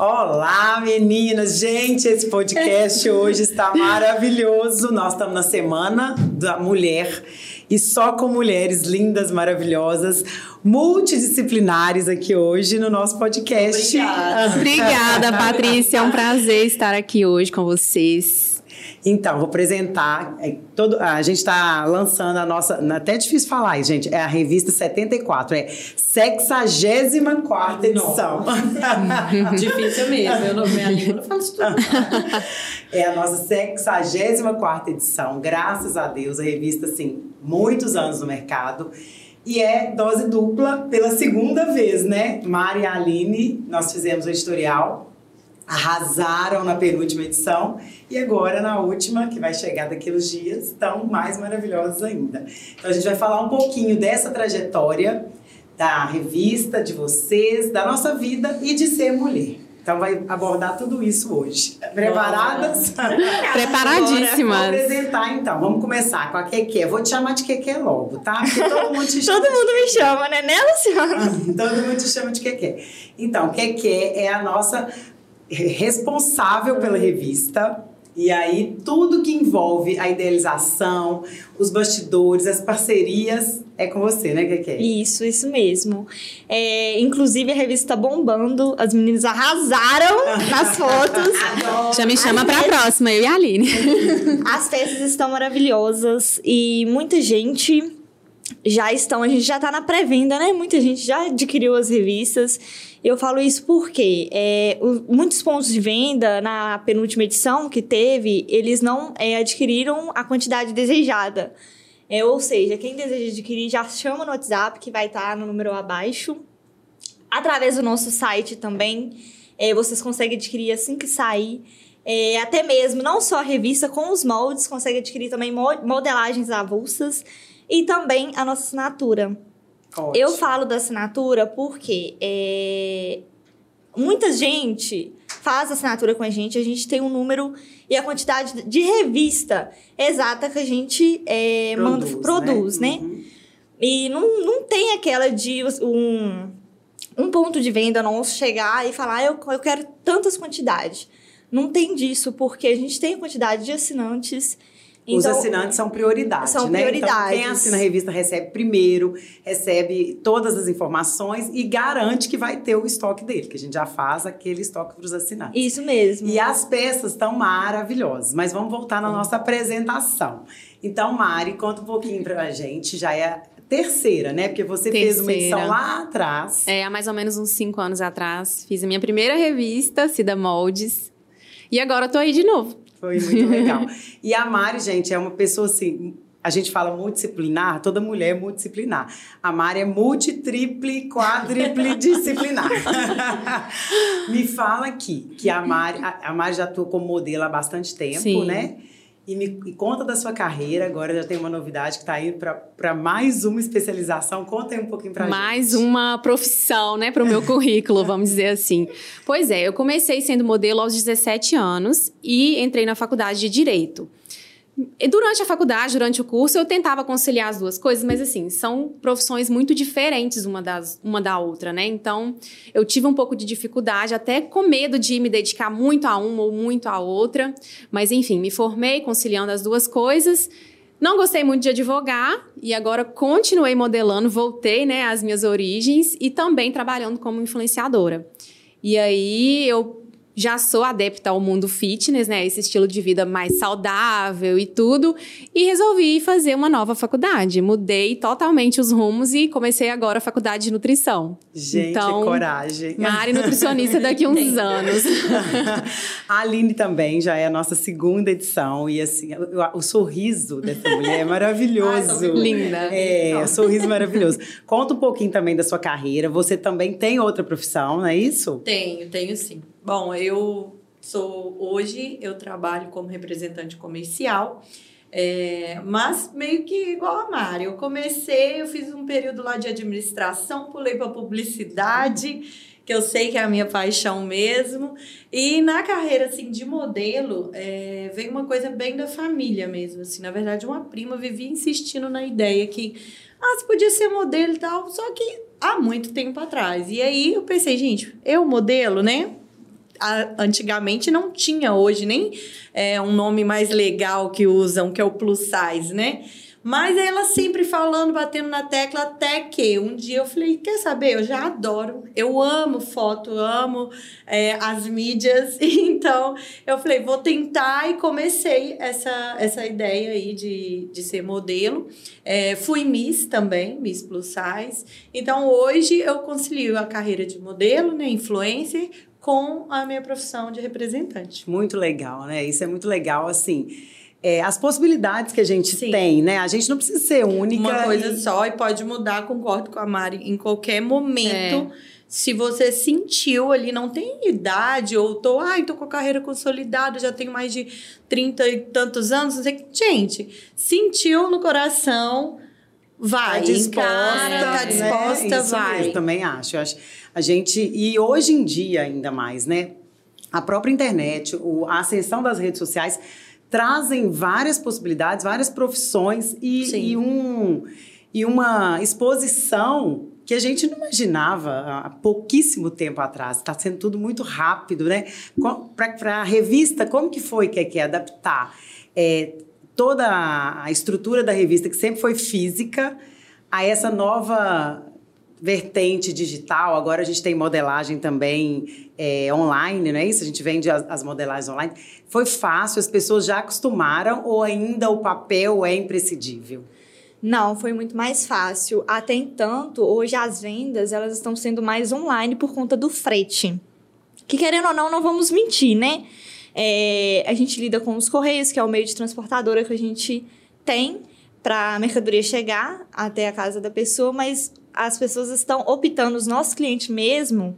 Olá, meninas! Gente, esse podcast hoje está maravilhoso. Nós estamos na Semana da Mulher e só com mulheres lindas, maravilhosas, multidisciplinares aqui hoje no nosso podcast. Obrigada, Obrigada Patrícia. É um prazer estar aqui hoje com vocês. Então, vou apresentar. É, todo, a gente está lançando a nossa. Até é difícil falar gente. É a revista 74, é 64 edição. difícil mesmo. Eu não, minha língua não falo isso tudo. é a nossa 64 edição. Graças a Deus, a revista, assim, muitos anos no mercado. E é dose dupla pela segunda vez, né? Mari e Aline, nós fizemos o editorial arrasaram na penúltima edição e agora na última, que vai chegar daqui uns dias, estão mais maravilhosos ainda. Então a gente vai falar um pouquinho dessa trajetória da revista, de vocês, da nossa vida e de ser mulher. Então vai abordar tudo isso hoje. Preparadas? Preparadíssimas. Vou apresentar então. Vamos começar com a Keke. Vou te chamar de Keke logo, tá? Porque todo mundo te chama. todo mundo me chama, né, né, Luciana? todo mundo te chama de Keke. Então, Keke é a nossa responsável pela revista. E aí, tudo que envolve a idealização, os bastidores, as parcerias, é com você, né, Keke? Isso, isso mesmo. É, inclusive, a revista tá bombando, as meninas arrasaram nas fotos. Já me chama para a próxima, eu e a Aline. As peças estão maravilhosas e muita gente já estão, a gente já está na pré-venda, né? Muita gente já adquiriu as revistas. Eu falo isso porque é, muitos pontos de venda na penúltima edição que teve, eles não é, adquiriram a quantidade desejada. É, ou seja, quem deseja adquirir já chama no WhatsApp, que vai estar tá no número abaixo. Através do nosso site também, é, vocês conseguem adquirir assim que sair. É, até mesmo, não só a revista com os moldes, consegue adquirir também modelagens avulsas e também a nossa assinatura. Ótimo. Eu falo da assinatura porque é, muita gente faz assinatura com a gente, a gente tem um número e a quantidade de revista exata que a gente é, produz, manda, produz, né? né? Uhum. E não, não tem aquela de um, um ponto de venda nosso chegar e falar, ah, eu, eu quero tantas quantidades. Não tem disso, porque a gente tem quantidade de assinantes os então, assinantes são prioridade, são né? Prioridades. Então, quem assina a revista recebe primeiro, recebe todas as informações e garante que vai ter o estoque dele, que a gente já faz aquele estoque para os assinantes. Isso mesmo. E as peças estão maravilhosas, mas vamos voltar na nossa apresentação. Então, Mari, conta um pouquinho para a gente, já é terceira, né? Porque você terceira. fez uma edição lá atrás. É, há mais ou menos uns cinco anos atrás. Fiz a minha primeira revista, Cida Moldes. E agora eu tô aí de novo. Foi muito legal. e a Mari, gente, é uma pessoa assim. A gente fala multidisciplinar, toda mulher é multidisciplinar. A Mari é multi, triple, quadriple disciplinar. Me fala aqui que a Mari, a Mari já atua como modelo há bastante tempo, Sim. né? E me e conta da sua carreira. Agora já tem uma novidade que está indo para mais uma especialização. Conta aí um pouquinho para Mais gente. uma profissão, né, para o meu currículo, vamos dizer assim. Pois é, eu comecei sendo modelo aos 17 anos e entrei na faculdade de Direito. Durante a faculdade, durante o curso, eu tentava conciliar as duas coisas, mas assim, são profissões muito diferentes uma, das, uma da outra, né? Então, eu tive um pouco de dificuldade, até com medo de me dedicar muito a uma ou muito a outra. Mas enfim, me formei conciliando as duas coisas. Não gostei muito de advogar e agora continuei modelando, voltei né, às minhas origens e também trabalhando como influenciadora. E aí eu já sou adepta ao mundo fitness, né? Esse estilo de vida mais saudável e tudo. E resolvi fazer uma nova faculdade. Mudei totalmente os rumos e comecei agora a faculdade de nutrição. Gente, então, coragem. Mari nutricionista daqui a uns anos. a Aline também já é a nossa segunda edição. E assim, o, o sorriso dessa mulher é maravilhoso. Ai, Linda. É, sorriso maravilhoso. Conta um pouquinho também da sua carreira. Você também tem outra profissão, não é isso? Tenho, tenho sim. Bom, eu sou hoje eu trabalho como representante comercial, é, mas meio que igual a Mari. Eu comecei, eu fiz um período lá de administração, pulei para publicidade, que eu sei que é a minha paixão mesmo. E na carreira assim de modelo, é, veio uma coisa bem da família mesmo. Assim, na verdade, uma prima vivia insistindo na ideia que ah, você podia ser modelo e tal, só que há muito tempo atrás. E aí eu pensei, gente, eu modelo, né? Antigamente não tinha, hoje nem é um nome mais legal que usam, que é o plus size, né? Mas ela sempre falando, batendo na tecla, até que um dia eu falei: quer saber? Eu já adoro, eu amo foto, amo é, as mídias. Então eu falei: vou tentar e comecei essa, essa ideia aí de, de ser modelo. É, fui Miss também, Miss Plus Size. Então hoje eu concilio a carreira de modelo, né, influencer, com a minha profissão de representante. Muito legal, né? Isso é muito legal, assim é, as possibilidades que a gente Sim. tem, né? A gente não precisa ser única. Uma coisa e... só e pode mudar, concordo com a Mari, em qualquer momento. É. Se você sentiu ali, não tem idade, ou tô, ai, tô com a carreira consolidada, já tenho mais de 30 e tantos anos, não sei Gente, sentiu no coração, vai. Tá disposta, encara, tá disposta, né? Vai. Eu também acho. Eu acho. A gente, e hoje em dia ainda mais, né? A própria internet, a ascensão das redes sociais trazem várias possibilidades, várias profissões e, e, um, e uma exposição que a gente não imaginava há pouquíssimo tempo atrás. Está sendo tudo muito rápido, né? Para a revista, como que foi que é, que é adaptar é, toda a estrutura da revista, que sempre foi física, a essa nova vertente digital, agora a gente tem modelagem também é, online, não é isso? A gente vende as, as, modelagens online. Foi fácil, as pessoas já acostumaram ou ainda o papel é imprescindível? Não, foi muito mais fácil. Até entanto, hoje as vendas elas estão sendo mais online por conta do frete. Que querendo ou não, não vamos mentir, né? É, a gente lida com os correios, que é o meio de transportadora que a gente tem para a mercadoria chegar até a casa da pessoa, mas as pessoas estão optando, os nossos clientes mesmo,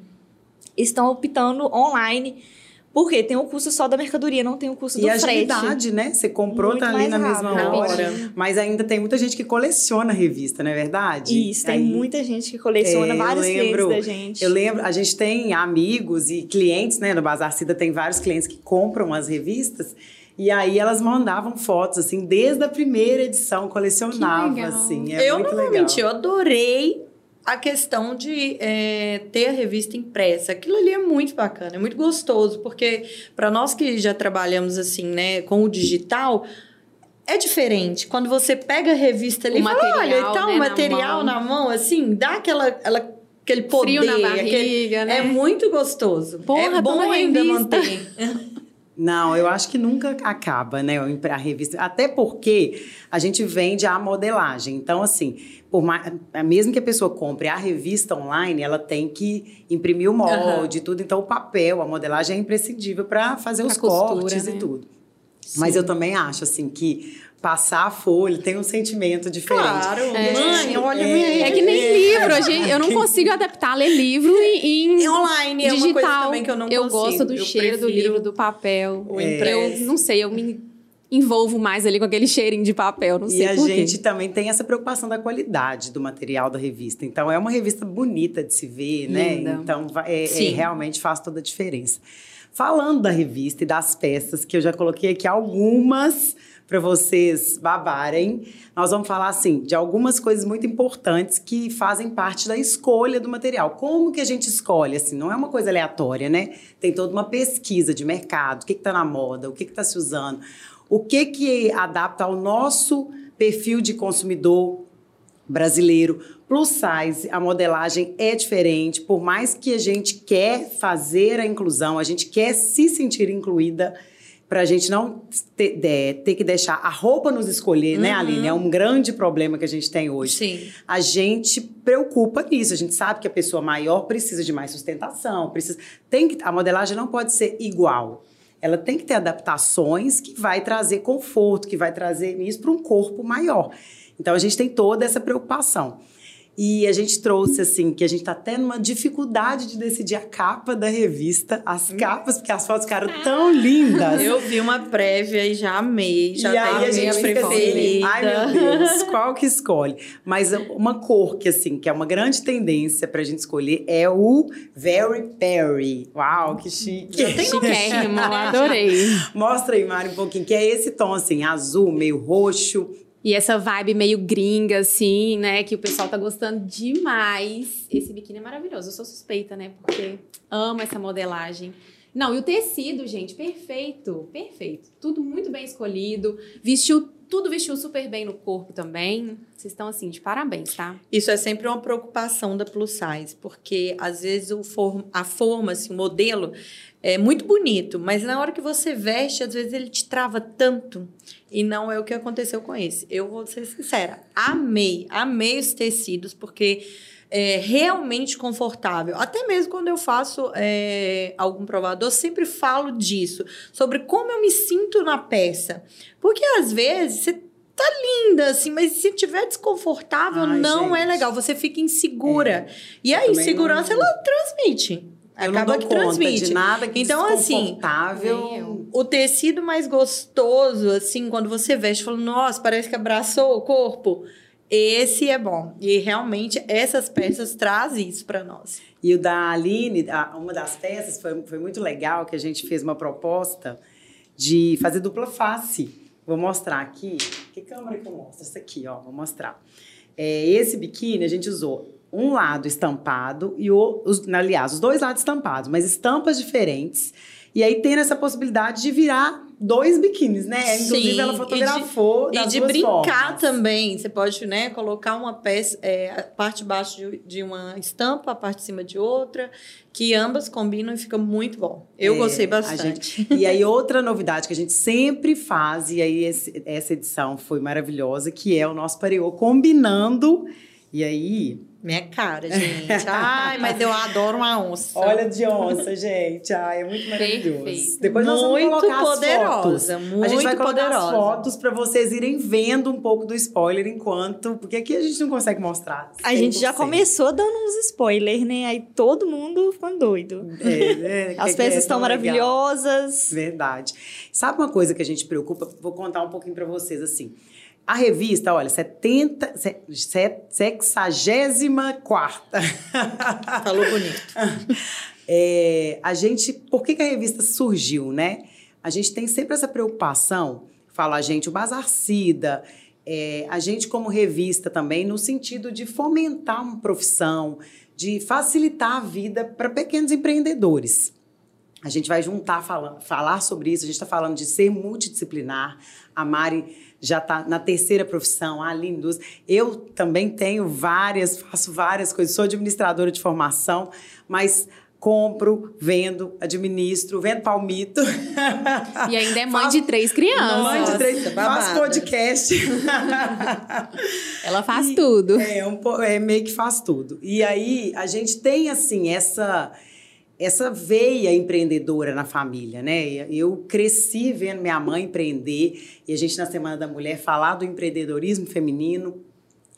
estão optando online. Porque tem o custo só da mercadoria, não tem o custo e do a frete. agilidade, né? Você comprou, Muito tá ali na rápido. mesma hora. Mas ainda tem muita gente que coleciona revista, não é verdade? Isso, tem Aí, muita gente que coleciona, é, vários lembro, clientes da gente. Eu lembro, a gente tem amigos e clientes, né? No Bazar Cida tem vários clientes que compram as revistas. E aí elas mandavam fotos, assim, desde a primeira edição, colecionava, assim. É eu não vou mentir, eu adorei a questão de é, ter a revista impressa. Aquilo ali é muito bacana, é muito gostoso, porque para nós que já trabalhamos assim, né, com o digital, é diferente. Quando você pega a revista ali, o fala, material, olha, tá né, o material na mão. na mão. assim, dá aquela, ela, aquele poder, Frio na barriga, aquele, né? É muito gostoso. Porra, é bom ainda manter. Não, eu acho que nunca acaba, né, a revista. Até porque a gente vende a modelagem. Então, assim, por mais, mesmo que a pessoa compre a revista online, ela tem que imprimir o molde e uhum. tudo. Então, o papel, a modelagem é imprescindível para fazer os costura, cortes né? e tudo. Sim. Mas eu também acho, assim, que passar a folha tem um sentimento diferente. Claro, é. mãe, olha é. É que nem livro, a gente, eu não consigo adaptar ler livro em, em online, é digital. uma coisa também que eu não eu consigo. gosto do eu cheiro do livro, do papel. O é. Eu não sei, eu me envolvo mais ali com aquele cheirinho de papel, não sei E a gente também tem essa preocupação da qualidade do material da revista. Então, é uma revista bonita de se ver, né? Linda. né? Então, é, é, realmente faz toda a diferença. Falando da revista e das peças, que eu já coloquei aqui algumas para vocês babarem. Nós vamos falar assim de algumas coisas muito importantes que fazem parte da escolha do material. Como que a gente escolhe assim? Não é uma coisa aleatória, né? Tem toda uma pesquisa de mercado, o que está na moda, o que está se usando, o que que adapta ao nosso perfil de consumidor brasileiro. Plus size, a modelagem é diferente. Por mais que a gente quer fazer a inclusão, a gente quer se sentir incluída para a gente não ter, de, ter, que deixar a roupa nos escolher, né, uhum. né, Aline? É um grande problema que a gente tem hoje. Sim. A gente preocupa nisso. A gente sabe que a pessoa maior precisa de mais sustentação, precisa. Tem que, a modelagem não pode ser igual. Ela tem que ter adaptações que vai trazer conforto, que vai trazer isso para um corpo maior. Então a gente tem toda essa preocupação. E a gente trouxe, assim, que a gente tá até numa dificuldade de decidir a capa da revista, as hum. capas, porque as fotos ficaram tão lindas. Eu vi uma prévia e já amei, já e aí a gente fica assim, ai meu Deus, qual que escolhe? Mas uma cor que, assim, que é uma grande tendência pra gente escolher é o Very Perry. Uau, que chique. Já tem Chiquérrimo, adorei. Mostra aí, Mari, um pouquinho, que é esse tom, assim, azul, meio roxo, e essa vibe meio gringa, assim, né? Que o pessoal tá gostando demais. Esse biquíni é maravilhoso. Eu sou suspeita, né? Porque amo essa modelagem. Não, e o tecido, gente, perfeito, perfeito. Tudo muito bem escolhido. Vestiu, tudo vestiu super bem no corpo também. Vocês estão assim, de parabéns, tá? Isso é sempre uma preocupação da plus size, porque às vezes o form, a forma, assim, o modelo é muito bonito, mas na hora que você veste, às vezes ele te trava tanto. E não é o que aconteceu com esse. Eu vou ser sincera, amei, amei os tecidos, porque é realmente confortável. Até mesmo quando eu faço é, algum provador, sempre falo disso, sobre como eu me sinto na peça. Porque às vezes você tá linda, assim, mas se tiver desconfortável, Ai, não é gente. legal. Você fica insegura. E Eu aí, segurança, não- ela transmite. Eu Acaba que transmite. de nada que Então, assim, eu- O tecido mais gostoso, assim, quando você veste, fala, nossa, parece que abraçou o corpo. Esse é bom. E realmente essas peças trazem isso para nós. E o da Aline, uma das peças, foi, foi muito legal que a gente fez uma proposta de fazer dupla face. Vou mostrar aqui. Que câmera que eu mostro? Essa aqui, ó. Vou mostrar. É, esse biquíni a gente usou um lado estampado e o, os, aliás, os dois lados estampados, mas estampas diferentes. E aí tem essa possibilidade de virar dois biquínis, né? Inclusive Sim, ela e de- fotografou E de brincar formas. também. Você pode, né, colocar uma peça, é, a parte de baixo de, de uma estampa, a parte de cima de outra, que ambas combinam e fica muito bom. Eu É, gostei bastante. gente- e aí, outra novidade que a gente sempre faz, e aí esse- essa edição foi maravilhosa, que é o nosso pareô combinando. E aí, Minha cara, gente. Ai, mas eu adoro uma onça. olha de onça, gente. Ai, é muito maravilhoso. Perfeito. Depois nós vamos muito colocar as fotos. poderosa, muito a gente vai colocar poderosa. as fotos para vocês irem vendo um pouco do spoiler enquanto. Porque aqui a gente não consegue mostrar. A gente já 100%. começou dando uns spoilers, né? Aí todo mundo ficando doido. É, é, As que- peças é estão legal. maravilhosas. Verdade. Sabe uma coisa que a gente preocupa? Vou contar um pouquinho para vocês assim. A revista, olha, 70, se- se- 64 Falou bonito. é, a gente, por que, que a revista surgiu, né? A gente tem sempre essa preocupação, fala a gente, o Bazar Cida, é, a gente como revista também, no sentido de fomentar uma profissão, de facilitar a vida para pequenos empreendedores. A gente vai juntar, fala, falar sobre isso, a gente está falando de ser multidisciplinar, a Mari já está na terceira profissão, a Aline Duz. Eu também tenho várias, faço várias coisas, sou administradora de formação, mas compro, vendo, administro, vendo palmito. E ainda é mãe Faço- de três crianças. Mãe de três, babada. podcast. Ela faz tudo. É, um, po- é meio que faz tudo. E aí a gente tem assim essa essa veia empreendedora na família, né? Eu cresci vendo minha mãe empreender e a gente na Semana da Mulher falar do empreendedorismo feminino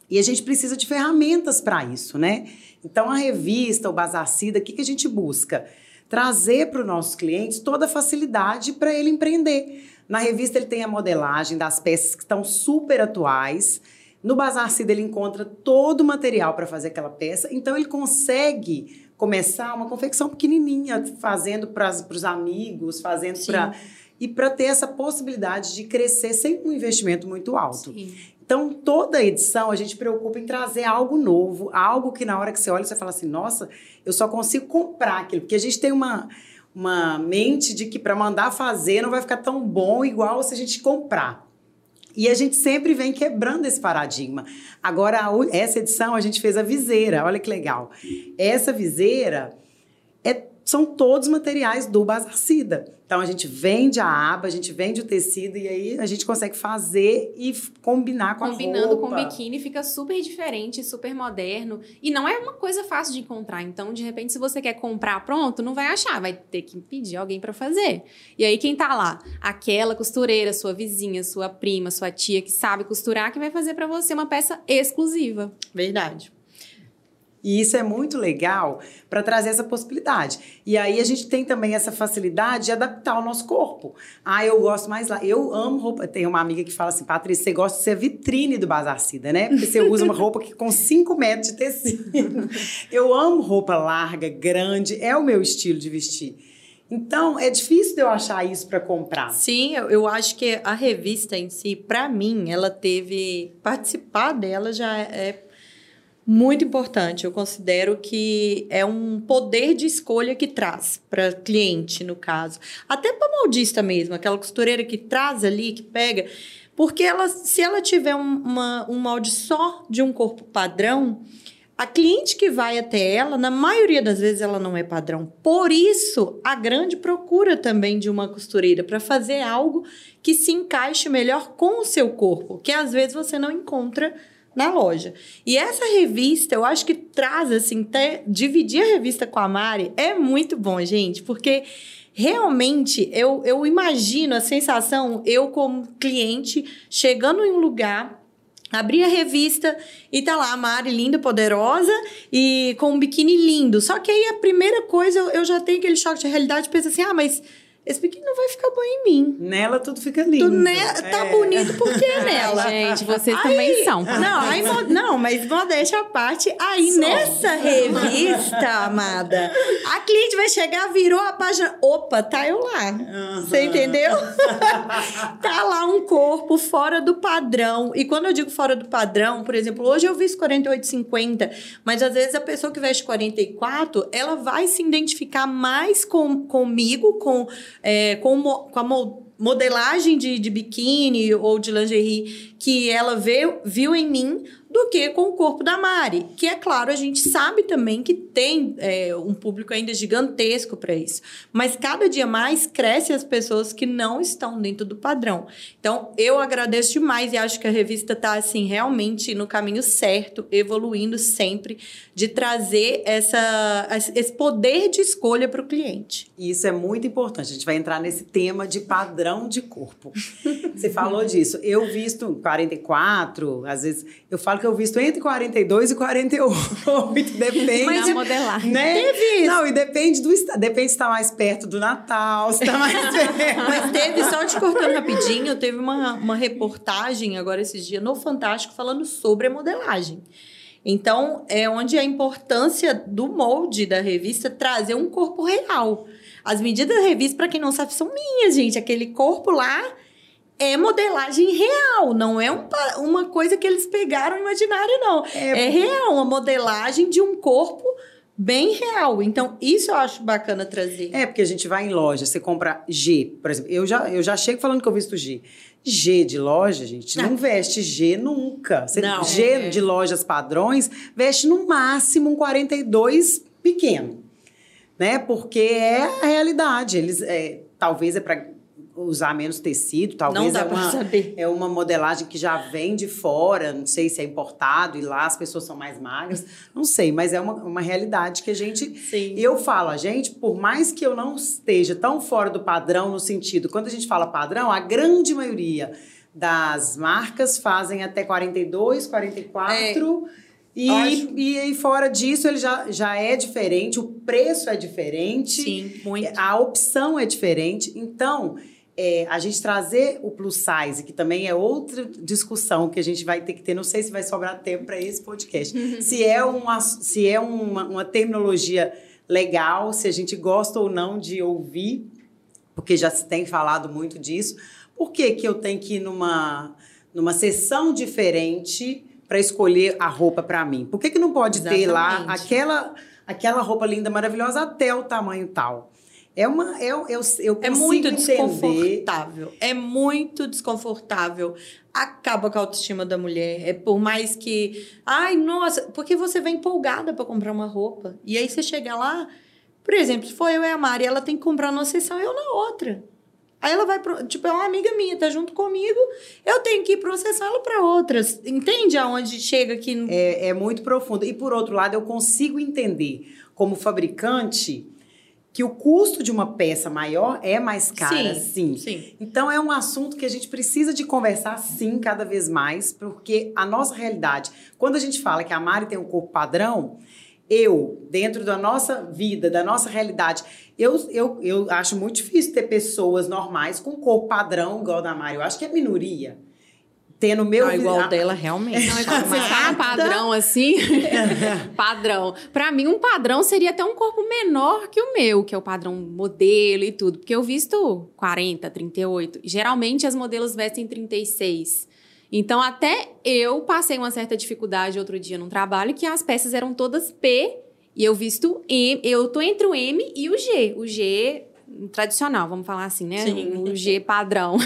e a gente precisa de ferramentas para isso, né? Então a revista, o Bazar Cida, o que, que a gente busca? Trazer para os nossos clientes toda a facilidade para ele empreender. Na revista ele tem a modelagem das peças que estão super atuais. No Bazar Cida ele encontra todo o material para fazer aquela peça, então ele consegue começar uma confecção pequenininha, fazendo para os amigos, fazendo para e para ter essa possibilidade de crescer sem um investimento muito alto. Sim. Então, toda edição a gente preocupa em trazer algo novo, algo que na hora que você olha, você fala assim: nossa, eu só consigo comprar aquilo. Porque a gente tem uma, uma mente de que para mandar fazer não vai ficar tão bom igual se a gente comprar. E a gente sempre vem quebrando esse paradigma. Agora, essa edição a gente fez a viseira, olha que legal. Essa viseira é- são todos materiais do Bazar Cida. Então a gente vende a aba, a gente vende o tecido e aí a gente consegue fazer e combinar com Combinando a com roupa. biquíni fica super diferente, super moderno. E não é uma coisa fácil de encontrar. Então, de repente, se você quer comprar pronto, não vai achar. Vai ter que pedir alguém pra fazer. E aí, quem tá lá? Aquela costureira, sua vizinha, sua prima, sua tia que sabe costurar, que vai fazer pra você uma peça exclusiva. Verdade. E isso é muito legal para trazer essa possibilidade. E aí a gente tem também essa facilidade de adaptar o nosso corpo. Ah, eu gosto mais lá. Eu amo roupa. Tem uma amiga que fala assim, Patrícia, você gosta de ser vitrine do Bazar Cida, né? Porque você usa uma roupa que com 5 metros de tecido. Eu amo roupa larga, grande, é o meu estilo de vestir. Então, é difícil de eu achar isso para comprar. Sim, eu, eu acho que a revista em si, para mim, ela teve. Participar dela já é Muito importante. Eu considero que é um poder de escolha que traz para cliente, no caso. Até para moldista mesmo, aquela costureira que traz ali, que pega. Porque ela, se ela tiver uma, um molde só de um corpo padrão, a cliente que vai até ela, na maioria das vezes, ela não é padrão. Por isso, a grande procura também de uma costureira para fazer algo que se encaixe melhor com o seu corpo, que às vezes você não encontra na loja. E essa revista, eu acho que traz, assim, até dividir a revista com a Mari é muito bom, gente, porque realmente eu, eu imagino a sensação, eu como cliente, chegando em um lugar Abri a revista e tá lá a Mari linda, poderosa e com um biquíni lindo. Só que aí a primeira coisa eu, eu já tenho aquele choque de realidade, pensa assim: "Ah, mas esse biquíni não vai ficar bom em mim. Nela tudo fica lindo. Tu ne tá é. bonito porque é nela. Gente, vocês aí, também são. Não, aí, não, mas modéstia à parte. Aí, Só. nessa revista, amada, a cliente vai chegar, virou a página. Opa, tá eu lá. Uhum. Você entendeu? tá lá um corpo fora do padrão. E quando eu digo fora do padrão, por exemplo, hoje eu visto 48, 50, mas às vezes a pessoa que veste 44, ela vai se identificar mais com, comigo, com é, com, com a modelagem de, de biquíni ou de lingerie que ela vê, viu em mim do que com o corpo da Mari. Que é claro, a gente sabe também que tem é, um público ainda gigantesco para isso. Mas cada dia mais cresce as pessoas que não estão dentro do padrão. Então, eu agradeço demais e acho que a revista está assim, realmente no caminho certo, evoluindo sempre, de trazer essa, esse poder de escolha para o cliente. Isso é muito importante. A gente vai entrar nesse tema de padrão de corpo. Você falou disso. Eu visto 44, às vezes eu falo que eu visto entre 42 e 48, depende. Mas modelar. Né? Teve Não, e depende do depende se está mais perto do Natal, se está mais perto. Mas teve, só te cortando rapidinho, teve uma, uma reportagem agora esses dias no Fantástico falando sobre a modelagem. Então, é onde a importância do molde da revista trazer um corpo real. As medidas da revista, para quem não sabe, são minhas, gente. Aquele corpo lá é modelagem real, não é um, uma coisa que eles pegaram imaginário, não. É, é real, uma modelagem de um corpo bem real. Então, isso eu acho bacana trazer. É, porque a gente vai em loja, você compra G, por exemplo. Eu já, eu já chego falando que eu visto G. G de loja, gente, não ah. veste G nunca. Você, não, G é. de lojas padrões, veste no máximo um 42 pequeno. Né? Porque é a realidade. Eles, é, talvez é para usar menos tecido, talvez é uma, é uma modelagem que já vem de fora, não sei se é importado e lá as pessoas são mais magras, não sei, mas é uma, uma realidade que a gente. Sim. Eu falo, a gente, por mais que eu não esteja tão fora do padrão, no sentido, quando a gente fala padrão, a grande maioria das marcas fazem até 42, 44. É. E, e, e fora disso, ele já, já é diferente, o preço é diferente. Sim, muito. A opção é diferente. Então, é, a gente trazer o plus size, que também é outra discussão que a gente vai ter que ter, não sei se vai sobrar tempo para esse podcast, se é, uma, se é uma, uma terminologia legal, se a gente gosta ou não de ouvir, porque já se tem falado muito disso. Por que, que eu tenho que ir numa, numa sessão diferente para escolher a roupa para mim? Por que, que não pode Exatamente. ter lá aquela, aquela roupa linda, maravilhosa, até o tamanho tal? É uma. Eu, eu, eu é muito desconfortável. É muito desconfortável. Acaba com a autoestima da mulher. É por mais que. Ai, nossa, porque você vem empolgada para comprar uma roupa. E aí você chega lá. Por exemplo, se for eu e a Mari, ela tem que comprar numa sessão eu na outra. Aí ela vai pro, tipo, é uma amiga minha, tá junto comigo, eu tenho que ir sessão, ela para outras. Entende aonde chega aqui? É, é muito profundo. E por outro lado, eu consigo entender como fabricante que o custo de uma peça maior é mais cara, sim, sim. sim. Então é um assunto que a gente precisa de conversar sim cada vez mais, porque a nossa realidade, quando a gente fala que a Mari tem um corpo padrão, eu, dentro da nossa vida, da nossa realidade, eu, eu, eu acho muito difícil ter pessoas normais com corpo padrão igual a da Mari. Eu acho que é minoria tendo meu não, igual dela realmente. não, quando você fala padrão assim? Padrão. Para mim um padrão seria até um corpo menor que o meu que é o padrão modelo e tudo. Porque eu visto 40 38 geralmente as modelos vestem 36 Então, até eu passei uma certa dificuldade outro dia no trabalho, que as peças eram todas P e eu visto M. Eu tô entre o M e o G. O G tradicional, vamos falar assim, né? Sim. O G padrão.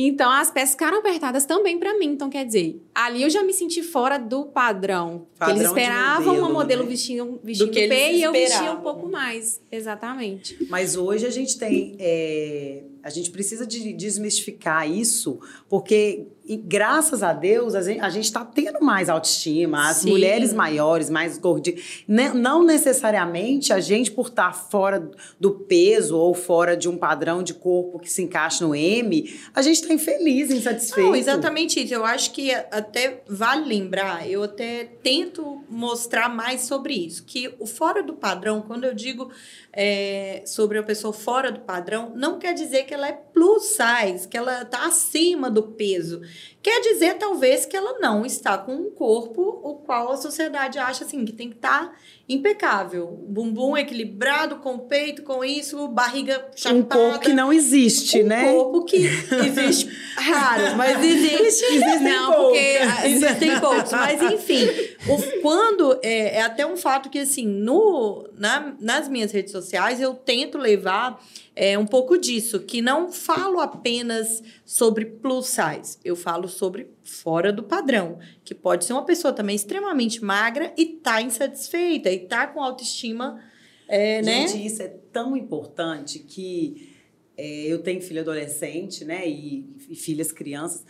Então, as peças ficaram apertadas também pra mim. Então, quer dizer, ali eu já me senti fora do padrão. Padrão eles esperavam modelo, uma modelo né? vestindo, vestindo P e eu vestia um pouco mais. Exatamente. Mas hoje a gente tem. é, a gente precisa de desmistificar isso, porque graças a Deus a gente está tendo mais autoestima, as Sim. mulheres maiores, mais gordinhas. Ne- Não necessariamente a gente, por estar fora do peso ou fora de um padrão de corpo que se encaixa no M, a gente está infeliz, insatisfeito. Não, exatamente isso. Eu acho que até vale lembrar, eu até tento mostrar mais sobre isso. Que o fora do padrão, quando eu digo é, sobre a pessoa fora do padrão, não quer dizer que ela é plus size, que ela está acima do peso. Quer dizer, talvez, que ela não está com um corpo o qual a sociedade acha assim, que tem que estar impecável. Bumbum equilibrado, com peito, com isso, barriga chapada. Um corpo que não existe, um né? corpo que existe raro, mas existe. Existem Não, poucos. porque Existem poucos, mas enfim, o- quando é, é até um fato que assim, no, na- nas minhas redes sociais eu tento levar é, um pouco disso, que não falo apenas sobre plus size, eu falo sobre fora do padrão, que pode ser uma pessoa também extremamente magra e tá insatisfeita e tá com autoestima, é, né? Gente, isso é tão importante que é, eu tenho filho adolescente, né? E, e filhas crianças.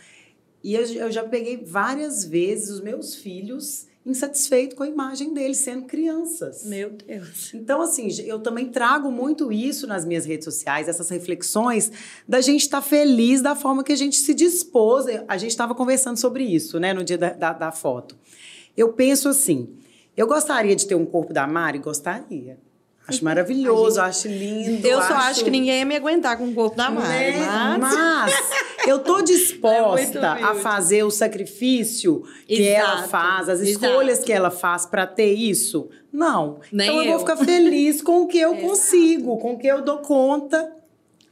E eu, eu já peguei várias vezes os meus filhos insatisfeitos com a imagem deles sendo crianças. Meu Deus. Então, assim, eu também trago muito isso nas minhas redes sociais, essas reflexões da gente estar feliz da forma que a gente se dispôs. A gente estava conversando sobre isso, né, no dia da, da, da foto. Eu penso assim, eu gostaria de ter um corpo da Mari? Gostaria. Acho maravilhoso, acho lindo. Eu só acho que ninguém ia me aguentar com o corpo da Mari, né? mas... Mas eu tô É disposta muito a fazer o sacrifício que ela Exato, faz, as exato. escolhas que ela faz para ter isso. Não. Nem então eu, vou eu. ficar feliz com o que eu Exato. consigo, com o que eu dou conta.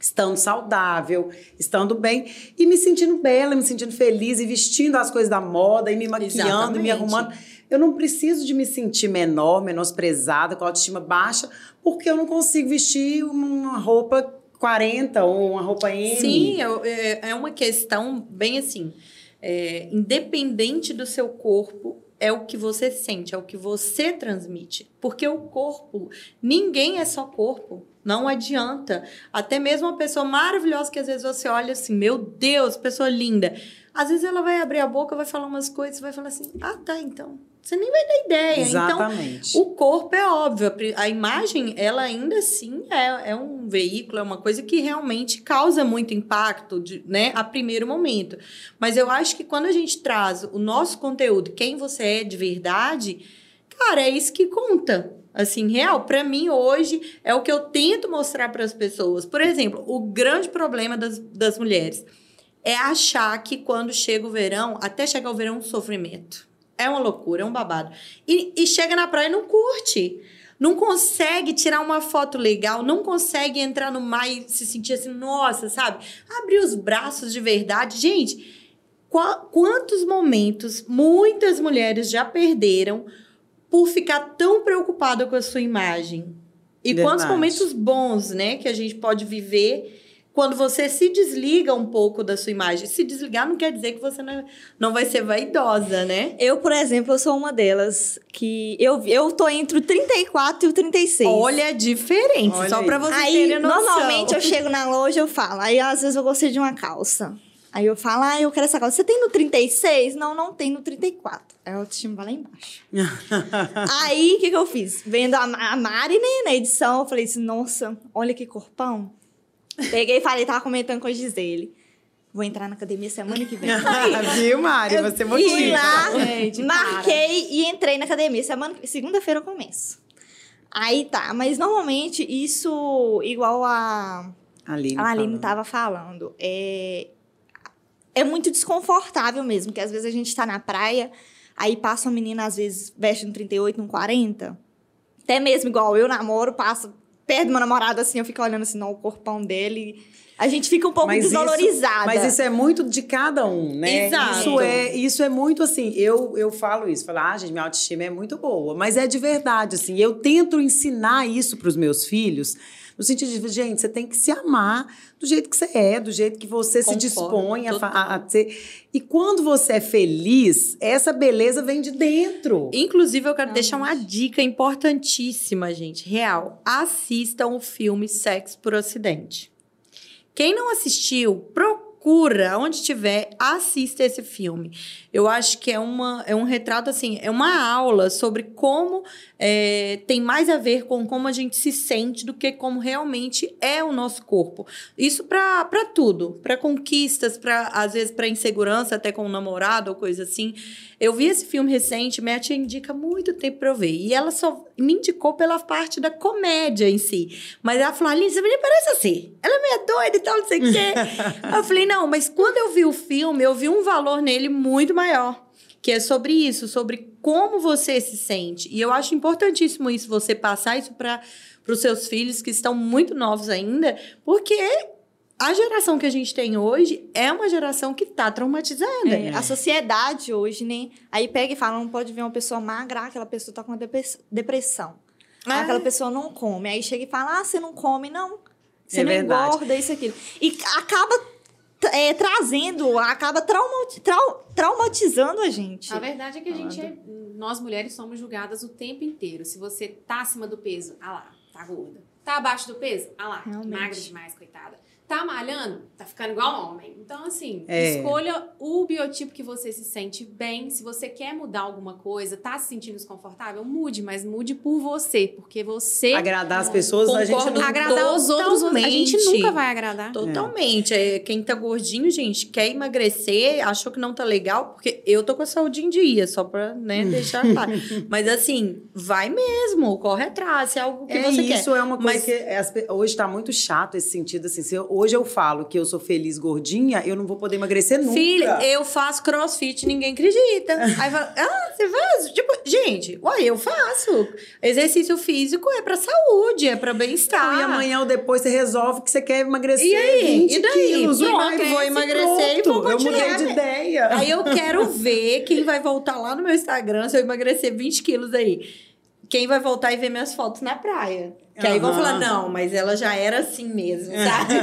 Estando saudável, estando bem e me sentindo bela, me sentindo feliz e vestindo as coisas da moda e me maquiando e me Exatamente. arrumando. Eu não preciso de me sentir menor, menosprezada, com a autoestima baixa, porque eu não consigo vestir uma roupa 40 ou uma roupa M. Sim, é, é uma questão bem assim. é, independente do seu corpo, é o que você sente, é o que você transmite. Porque o corpo, ninguém é só corpo. Não adianta. Até mesmo uma pessoa maravilhosa que às vezes você olha assim, meu Deus, pessoa linda. Às vezes ela vai abrir a boca, vai falar umas coisas, vai falar assim: ah, tá, então. Você nem vai dar ideia. Então, Exatamente. o corpo é óbvio, a imagem, ela ainda assim é, é um veículo, é uma coisa que realmente causa muito impacto, de, né, a primeiro momento. Mas eu acho que quando a gente traz o nosso conteúdo, quem você é de verdade, cara, é isso que conta. Assim, real, Pra mim hoje é o que eu tento mostrar para as pessoas. Por exemplo, o grande problema das, das mulheres é achar que quando chega o verão, até chegar o verão, é um sofrimento. É uma loucura, é um babado. E, e chega na praia e não curte. Não consegue tirar uma foto legal, não consegue entrar no mar e se sentir assim, nossa, sabe? Abrir os braços de verdade. Gente, qua- quantos momentos muitas mulheres já perderam por ficar tão preocupada com a sua imagem? E quantos Verdade. momentos bons, né, que a gente pode viver quando você se desliga um pouco da sua imagem. Se desligar não quer dizer que você não, não vai ser vaidosa, né? Eu, por exemplo, eu sou uma delas que eu, eu tô entre o 34 e o 36. Olha a diferença, Olha só pra você Aí, terem noção. normalmente, eu chego na loja, eu falo. Aí, às vezes, eu gostei de uma calça. Aí eu falo, ah, eu quero essa calça. Você tem no 36? Não, não tem no 34. Aí a autoestima vai lá embaixo. Aí, o que, que eu fiz? Vendo a, a Mari, né, na edição, eu falei assim, nossa, olha que corpão. Peguei e falei, tava comentando com a Gisele. Vou entrar na academia semana que vem. Viu, Mari? Eu Você fui motiva. lá, Gente, marquei e entrei na academia. Semana, segunda-feira eu começo. Aí tá, mas normalmente isso, igual a, Aline, a Aline falando. tava falando, é, é muito desconfortável mesmo, que às vezes a gente tá na praia, aí passa uma menina, às vezes, veste um 38, um 40. Até mesmo igual eu namoro, passa perto do meu namorado, assim, eu fico olhando assim, não, o corpão dele. A gente fica um pouco Mas isso- desvalorizada. mas isso é muito de cada um, né? Exato. Isso é, isso é muito assim, eu, eu falo isso, falo, ah, gente, minha autoestima é muito boa, mas é de verdade, assim, eu tento ensinar isso para os meus filhos, no sentido de, gente, você tem que se amar do jeito que você é, do jeito que você se dispõe a, a ser. E quando você é feliz, essa beleza vem de dentro. Inclusive, eu quero deixar uma dica importantíssima, gente. Real. Assistam o filme Sexo por Ocidente. Quem não assistiu, procura, onde tiver, assista esse filme. Eu acho que é, uma, é um retrato, assim, é uma aula sobre como é, tem mais a ver com como a gente se sente do que como realmente é o nosso corpo. Isso para tudo, para conquistas, para às vezes para insegurança, até com um namorado ou coisa assim. Eu vi esse filme recente, minha tia indica muito tempo pra eu ver. E ela só me indicou pela parte da comédia em si. Mas ela falou, Aline, essa menina parece assim. Ela é meio doida e tal, não sei o quê. eu falei, não, mas quando eu vi o filme, eu vi um valor nele muito maior. Que é sobre isso, sobre como você se sente. E eu acho importantíssimo isso, você passar isso para os seus filhos que estão muito novos ainda, porque a geração que a gente tem hoje é uma geração que está traumatizada. É, a sociedade hoje, né? Aí pega e fala, não pode ver uma pessoa magra, aquela pessoa tá com uma depres- depressão. Ah. Aquela pessoa não come. Aí chega e fala, ah, você não come, não. Você É não verdade. engorda, isso, aquilo. E acaba é, trazendo, acaba trauma- trau- traumatizando a gente. A verdade é que a gente é, nós mulheres somos julgadas o tempo inteiro. Se você tá acima do peso, ah lá, tá gorda. Tá abaixo do peso, ah lá, Realmente. magra demais, coitada. Tá malhando, tá ficando igual homem. Então, assim, É. escolha o biotipo que você se sente bem. Se você quer mudar alguma coisa, tá se sentindo desconfortável, mude, mas mude por você, porque você Agradar as pessoas, a gente não... agradar os outros, a gente nunca vai agradar. Totalmente. É, quem tá gordinho, gente, quer emagrecer, achou que não tá legal, porque eu tô com a saúde em dia, só pra né, deixar claro. Mas assim, vai mesmo, corre atrás, é algo que é você isso quer. é uma coisa Mas- que hoje está muito chato esse sentido assim. Se eu- hoje eu falo que eu sou feliz gordinha, eu não vou poder emagrecer nunca. Filha, eu faço crossfit, ninguém acredita. Aí fala, ah, você faz? Tipo, gente, uai, eu faço. Exercício físico é pra saúde, é pra bem-estar. E amanhã ou depois você resolve que você quer emagrecer E aí? 20 E daí? quilos. Pronto, emagrece vou emagrecer e pronto. vou Eu mudei continuar. de ideia. Aí eu quero ver quem vai voltar lá no meu Instagram, se eu emagrecer 20 quilos aí. Quem vai voltar e ver minhas fotos na praia. Que aí vão falar, não, mas ela já era assim mesmo, sabe?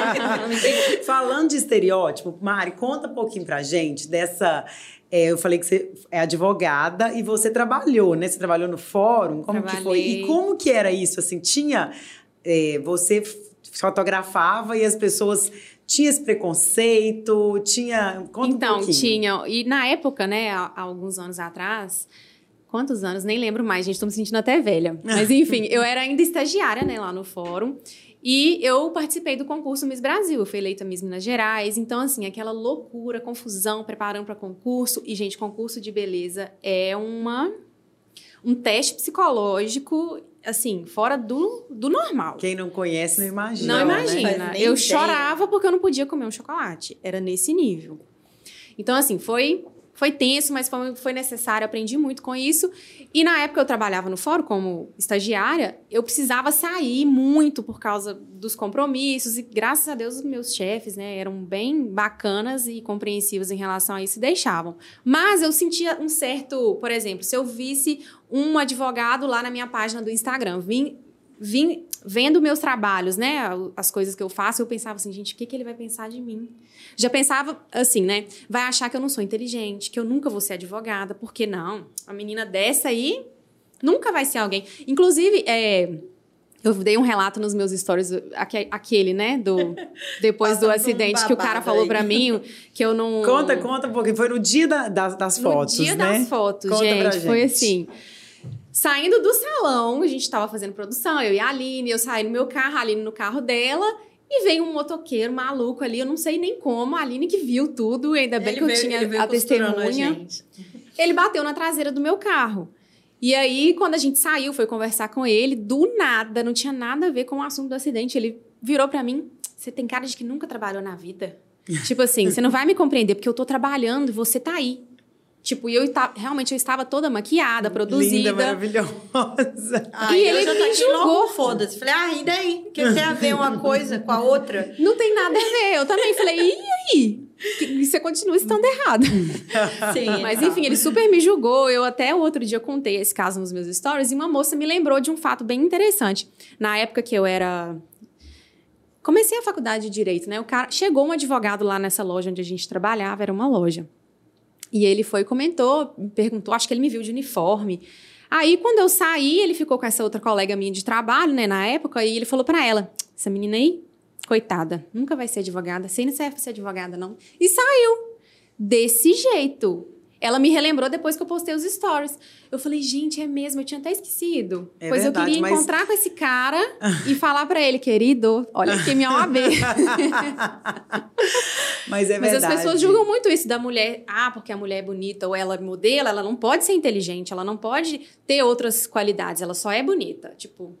Falando de estereótipo, Mari, conta um pouquinho pra gente dessa. é, eu falei que você é advogada e você trabalhou, né? Você trabalhou no fórum. Como que foi? Trabalhei. E como que era isso? Assim, tinha. é, você fotografava e as pessoas. Tinha esse preconceito? Tinha. Conta um então, pouquinho. tinha. E na época, né, há, há alguns anos atrás. Quantos anos? Nem lembro mais, gente. Tô me sentindo até velha. Mas enfim, eu era ainda estagiária, né, lá no fórum. E eu participei do concurso Miss Brasil. Eu fui eleita Miss Minas Gerais. Então, assim, aquela loucura, confusão, preparando para concurso. E, gente, concurso de beleza é uma um teste psicológico, assim, fora do, do normal. Quem não conhece não imagina. Não né? imagina. Nem Eu ideia. chorava porque eu não podia comer um chocolate. Era nesse nível. Então, assim, foi, foi tenso, mas foi, foi necessário. Aprendi muito com isso. E na época eu trabalhava no fórum como estagiária, eu precisava sair muito por causa dos compromissos. E graças a Deus, os meus chefes, né, eram bem bacanas e compreensivos em relação a isso e deixavam. Mas eu sentia um certo. Por exemplo, se eu visse um advogado lá na minha página do Instagram, vim vim vendo meus trabalhos, né, as coisas que eu faço, eu pensava assim, gente, o que, que ele vai pensar de mim? Já pensava assim, né, vai achar que eu não sou inteligente, que eu nunca vou ser advogada, porque não, a menina dessa aí nunca vai ser alguém. Inclusive, é, eu dei um relato nos meus stories, aque- aquele, né, do depois do por um acidente que o cara falou pra mim que eu não Conta, conta pouquinho. Foi no dia da- das, das no fotos, dia né? das fotos, Conta pra gente, foi gente. assim. Saindo do salão, a gente tava fazendo produção, eu e a Aline, eu saí no meu carro, a Aline no carro dela, e veio um motoqueiro maluco ali, eu não sei nem como, a Aline que viu tudo, ainda bem que eu tinha a testemunha. gente. Ele bateu na traseira do meu carro. E aí, quando a gente saiu, foi conversar com ele, do nada, não tinha nada a ver com o assunto do acidente. Ele virou pra mim: Você tem cara de que nunca trabalhou na vida. tipo assim, você não vai me compreender porque eu tô trabalhando e você tá aí. Tipo, e eu ta- realmente eu estava toda maquiada, produzida. Linda, maravilhosa. Aí E ele me julgou. foda-se. Falei, ah, e daí? O que tem a ver uma coisa com a outra? Não tem nada a ver. Eu também falei, e aí? Que- Você continua estando errado. Sim. Mas tá. enfim, ele super me julgou. Eu até outro dia contei esse caso nos meus stories e uma moça me lembrou de um fato bem interessante. Na época que eu era. Comecei a faculdade de direito, né? O cara chegou um advogado lá nessa loja onde a gente trabalhava, era uma loja. E ele foi, comentou, me perguntou, acho que ele me viu de uniforme. Aí, quando eu saí, ele ficou com essa outra colega minha de trabalho, né, na época, e ele falou pra ela: essa menina aí, coitada, nunca vai ser advogada, você não serve pra ser advogada, não. E saiu desse jeito. Ela me relembrou depois que eu postei os stories. Eu falei, gente, é mesmo, eu tinha até esquecido. É pois verdade, eu queria mas- encontrar com esse cara e falar pra ele, querido, olha aqui minha OAB. Mas é Mas verdade. as pessoas julgam muito isso da mulher. Ah, porque a mulher é bonita ou ela é modelo, ela não pode ser inteligente, ela não pode ter outras qualidades, ela só é bonita. Tipo,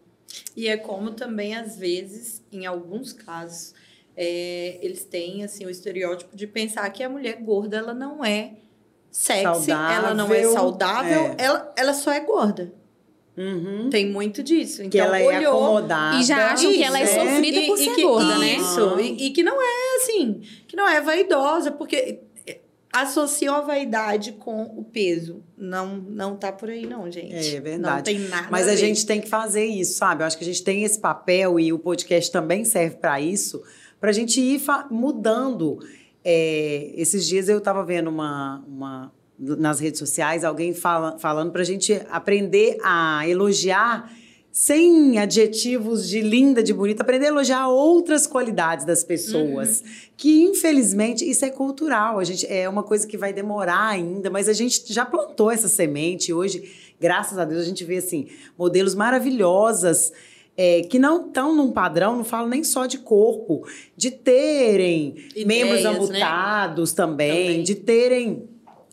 E é como também, às vezes, em alguns casos, é, eles têm assim, o estereótipo de pensar que a mulher gorda ela não é sexy, ela não é Saudável, saudável, é. Ela, ela só é gorda. Uhum. Tem muito disso. Então, Que ela é olhou, acomodada. E já acham que ela é Isso, sofrida por ser que, gorda, né? Isso, e, e que não é assim, que não é vaidosa, porque associam a vaidade com o peso. Não, não tá por aí, não, gente. É verdade. Não tem nada Mas a a gente tem que fazer isso, sabe? Eu acho que a gente tem esse papel e o podcast também serve para isso, para a gente ir mudando. É, esses dias eu estava vendo uma, uma nas redes sociais alguém fala, falando para a gente aprender a elogiar sem adjetivos de linda, de bonita, aprender a elogiar outras qualidades das pessoas. Que, infelizmente, isso é cultural. A gente, é uma coisa que vai demorar ainda, mas a gente já plantou essa semente. Hoje, graças a Deus, a gente vê assim, modelos maravilhosas. É, que não estão num padrão, não falo nem só de corpo, de terem Ideias, membros né? amputados também, Também. de terem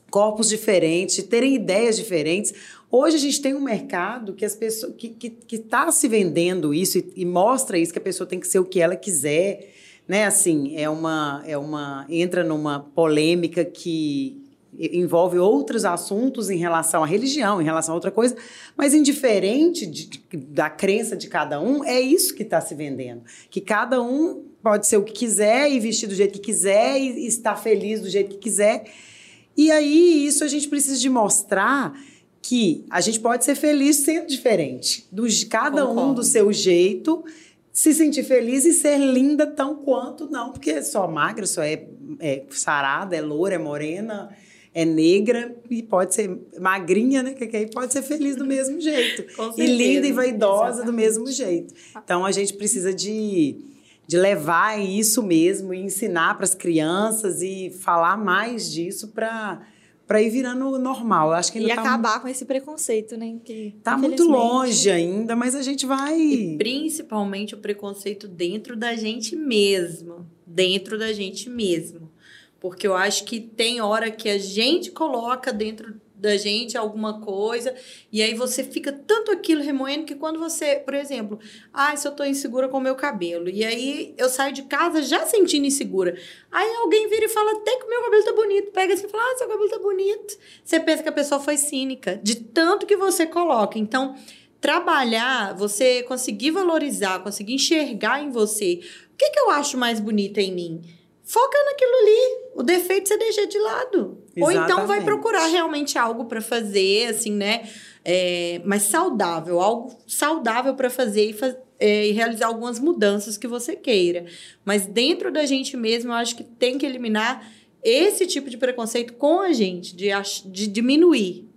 corpos diferentes, de terem ideias diferentes. Hoje a gente tem um mercado que as pessoas que está que, que tá se vendendo isso e, e mostra isso que a pessoa tem que ser o que ela quiser, né? Assim é uma é uma entra numa polêmica que envolve outros assuntos em relação à religião, em relação a outra coisa, mas indiferente de- da crença de cada um, é isso que está se vendendo. Que cada um pode ser o que quiser e vestir do jeito que quiser e, estar feliz do jeito que quiser. E aí, isso a gente precisa de mostrar que a gente pode ser feliz sendo diferente. Do, cada um Concordo. do seu jeito, se sentir feliz e ser linda tão quanto, não, porque só magra, só é, é sarada, é loura, é morena, é negra e pode ser magrinha, né? Que aí pode ser feliz do mesmo jeito. Com E linda e vaidosa do Exatamente. mesmo jeito. Então a gente precisa de, de levar isso mesmo e ensinar para as crianças e falar mais disso para para ir virando normal. Eu acho que ainda E tá, acabar com esse preconceito, né? Que, tá muito longe ainda, mas a gente vai. E principalmente o preconceito dentro da gente mesmo. Dentro da gente mesmo. Porque eu acho que tem hora que a gente coloca dentro da gente alguma coisa e aí você fica tanto aquilo remoendo que quando você, por exemplo, ah, se eu tô insegura com o meu cabelo e aí eu saio de casa já sentindo insegura. Aí alguém vira e fala até que o meu cabelo tá bonito, pega assim e fala, ah, seu cabelo tá bonito. Você pensa que a pessoa foi cínica, de tanto que você coloca. Então, trabalhar, você conseguir valorizar, conseguir enxergar em você o que, que eu acho mais bonito em mim. Foca naquilo ali. O defeito você deixa de lado. Ou então vai Exatamente. procurar realmente algo para fazer, assim, né? É, mas saudável, algo saudável para fazer e, fa- é, e realizar algumas mudanças que você queira. Mas dentro da gente mesmo, eu acho que tem que eliminar esse tipo de preconceito com a gente, de, de diminuir.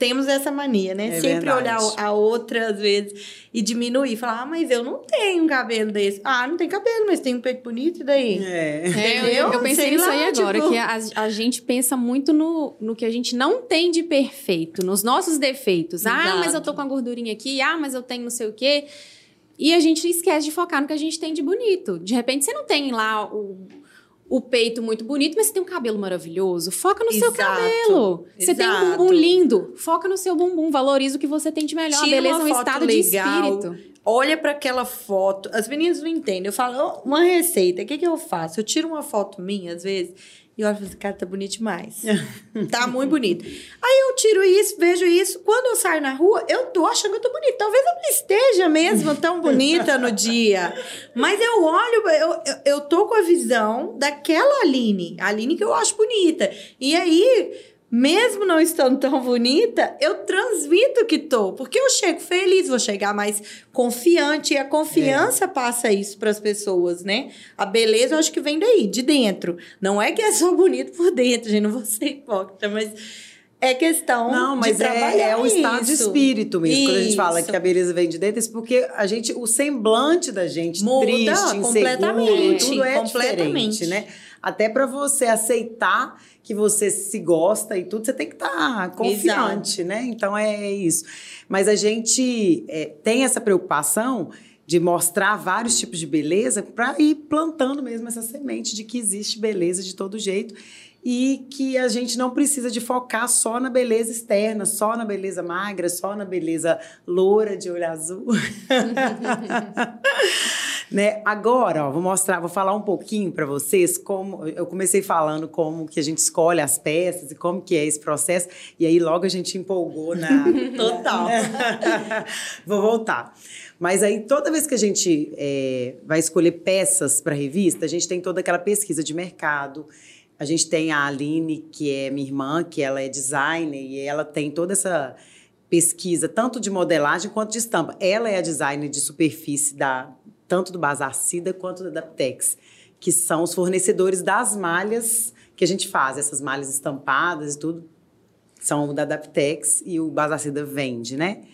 Temos essa mania, né? É Sempre verdade. olhar a outra, às vezes, e diminuir. Falar, ah, mas eu não tenho um cabelo desse. Ah, não tem cabelo, mas tem um peito bonito, e daí? É. É, eu, Entendeu? eu pensei Sei nisso lá, aí agora, tipo- que a, a gente pensa muito no, no que a gente não tem de perfeito, nos nossos defeitos. Ah, Exato. mas eu tô com a gordurinha aqui, ah, mas eu tenho não sei o quê. E a gente esquece de focar no que a gente tem de bonito. De repente, você não tem lá o, o peito muito bonito, mas você tem um cabelo maravilhoso. Foca no seu Exato, cabelo. Você tem um exato. bumbum lindo. Foca no seu bumbum. Valoriza o que você tem de melhor. a Tira beleza é um estado legal. de espírito. olha para aquela foto. As meninas não entendem. Eu falo, "Oh, uma receita, o que, que eu faço? Eu tiro uma foto minha, às vezes, e assim, cara, tá bonito demais. tá muito bonito. Aí eu tiro isso, vejo isso. Quando eu saio na rua, eu tô achando que eu tô bonita. Talvez eu não esteja mesmo tão bonita no dia. Mas eu olho, eu, eu tô com a visão daquela Aline. A Aline que eu acho bonita. E aí mesmo não estando tão bonita, eu transmito que tô, porque eu chego feliz, vou chegar mais confiante e a confiança passa isso para as pessoas, né? A beleza eu acho que vem daí, de dentro. Não é que é só bonito por dentro, gente, não vou ser hipócrita, mas é questão Não, mas de é, é o estado de isso. espírito mesmo. Quando a gente fala Isso. que a beleza vem de dentro, é isso porque a gente, o semblante da gente Muda triste, inseguro, completamente, tudo é completamente. diferente, né? Até para você aceitar que você se gosta e tudo, você tem que estar confiante, né? Então é isso. Mas a gente é, tem essa preocupação de mostrar vários tipos de beleza para ir plantando mesmo essa semente de que existe beleza de todo jeito e que a gente não precisa de focar só na beleza externa, só na beleza magra, só na beleza loura de olho azul. né? Agora, ó, vou mostrar, vou falar um pouquinho para vocês como eu comecei falando como que a gente escolhe as peças e como que é esse processo e aí logo a gente empolgou na Total. Vou voltar. Mas aí, toda vez que a gente é, vai escolher peças para revista, a gente tem toda aquela pesquisa de mercado. A gente tem a Aline, que é minha irmã, que ela é designer, e ela tem toda essa pesquisa, tanto de modelagem quanto de estampa. Ela é a designer de superfície da, tanto do Bazar Cida quanto da Daptex, que são os fornecedores das malhas que a gente faz, essas malhas estampadas e tudo, são o da Daptex e o Bazar Cida vende, né?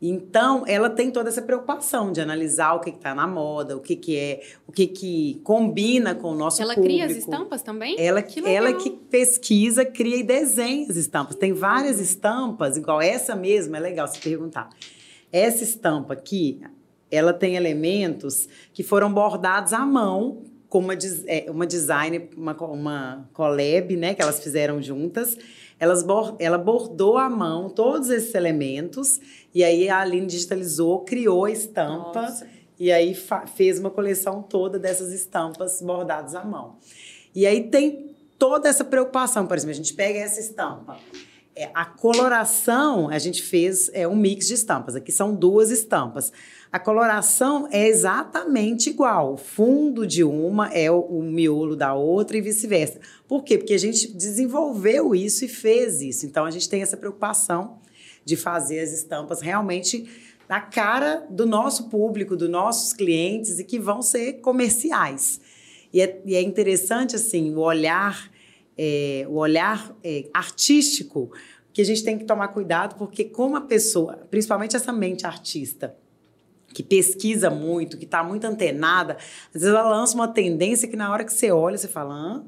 Então, ela tem toda essa preocupação de analisar o que está na moda, o que, que é, o que, que combina com o nosso Ela público. cria as estampas também? Ela Que ela que pesquisa, cria e desenha as estampas. Tem várias estampas, igual essa mesma, é legal se perguntar. Essa estampa aqui, ela tem elementos que foram bordados à mão com uma, é, uma designer, uma, uma collab, né, que elas fizeram juntas. Elas ela bordou à mão todos esses elementos e aí a Aline digitalizou, criou a estampa Nossa. e aí fez uma coleção toda dessas estampas bordadas à mão. E aí tem toda essa preocupação, por exemplo, a gente pega essa estampa. É, a coloração, a gente fez é, um mix de estampas. Aqui são duas estampas. A coloração é exatamente igual. O fundo de uma é o, o miolo da outra e vice-versa. Por quê? Porque a gente desenvolveu isso e fez isso. Então, a gente tem essa preocupação de fazer as estampas realmente na cara do nosso público, dos nossos clientes e que vão ser comerciais. E é, e é interessante, assim, o olhar, é, o olhar é, artístico que a gente tem que tomar cuidado, porque como a pessoa, principalmente essa mente artista, que pesquisa muito, que está muito antenada, às vezes ela lança uma tendência que na hora que você olha, você fala, Hã?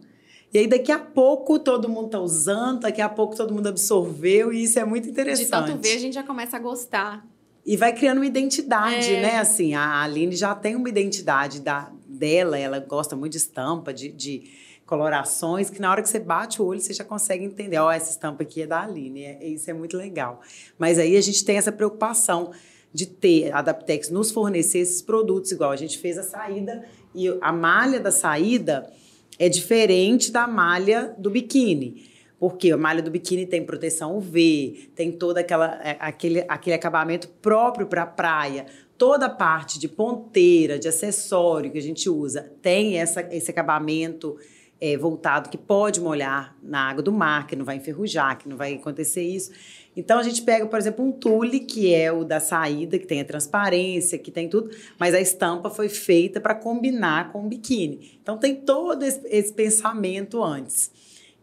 E aí daqui a pouco todo mundo está usando, daqui a pouco todo mundo absorveu, e isso é muito interessante. De tanto ver, a gente já começa a gostar. E vai criando uma identidade, É. né? Assim, a Aline já tem uma identidade da, dela, ela gosta muito de estampa, de, de colorações, que na hora que você bate o olho, você já consegue entender, ó, essa estampa aqui é da Aline, é, isso é muito legal. Mas aí a gente tem essa preocupação de ter a Adaptex nos fornecer esses produtos, igual a gente fez a saída, e a malha da saída é diferente da malha do biquíni. Porque a malha do biquíni tem proteção UV, tem todo aquela, é, aquele, aquele acabamento próprio para a praia. Toda a parte de ponteira, de acessório que a gente usa, tem essa, esse acabamento é, voltado que pode molhar na água do mar, que não vai enferrujar, que não vai acontecer isso. Então a gente pega, por exemplo, um tule, que é o da saída, que tem a transparência, que tem tudo, mas a estampa foi feita para combinar com o biquíni. Então tem todo esse, esse pensamento antes.